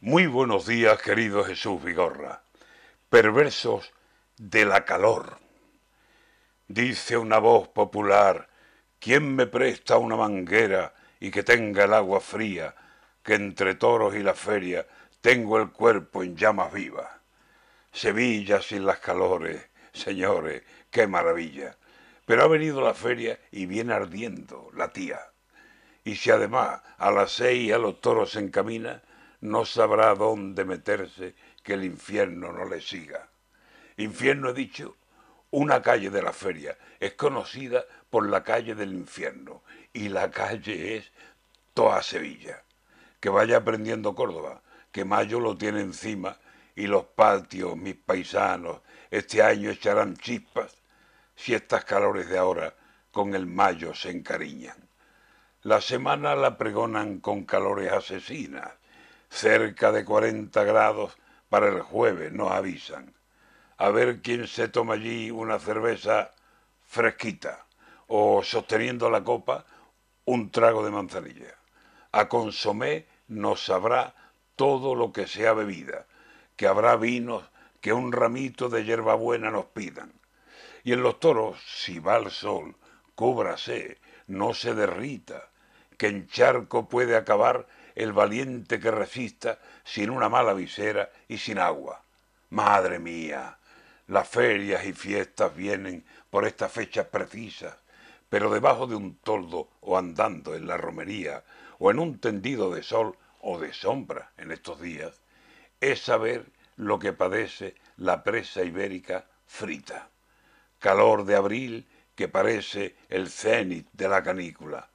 Muy buenos días, querido Jesús Vigorra. Perversos de la calor. Dice una voz popular, ¿quién me presta una manguera y que tenga el agua fría, que entre toros y la feria tengo el cuerpo en llamas vivas? Sevilla sin las calores, señores, qué maravilla. Pero ha venido la feria y viene ardiendo la tía. Y si además a las seis a los toros se encamina, no sabrá dónde meterse que el infierno no le siga. Infierno he dicho, una calle de la feria es conocida por la calle del infierno y la calle es toda Sevilla. Que vaya aprendiendo Córdoba, que mayo lo tiene encima y los patios, mis paisanos, este año echarán chispas si estas calores de ahora con el mayo se encariñan. La semana la pregonan con calores asesinas, cerca de 40 grados para el jueves, nos avisan. A ver quién se toma allí una cerveza fresquita o sosteniendo la copa un trago de manzanilla. A consomé nos sabrá todo lo que sea bebida, que habrá vinos que un ramito de hierbabuena nos pidan. Y en los toros, si va el sol, cúbrase, no se derrita, que en charco puede acabar el valiente que resista sin una mala visera y sin agua. Madre mía, las ferias y fiestas vienen por estas fechas precisas, pero debajo de un toldo o andando en la romería o en un tendido de sol o de sombra en estos días, es saber lo que padece la presa ibérica frita. Calor de abril que parece el cenit de la canícula.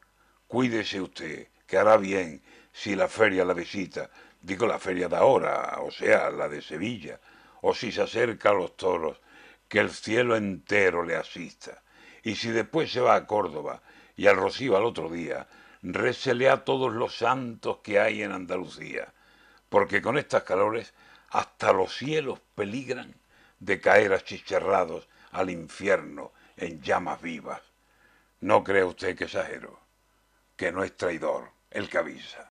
Cuídese usted, que hará bien si la feria la visita, digo la feria de ahora, o sea, la de Sevilla, o si se acerca a los toros, que el cielo entero le asista. Y si después se va a Córdoba y al Rocío al otro día, récele a todos los santos que hay en Andalucía, porque con estas calores hasta los cielos peligran de caer achicharrados al infierno en llamas vivas. No cree usted que exagero, que no es traidor el que avisa.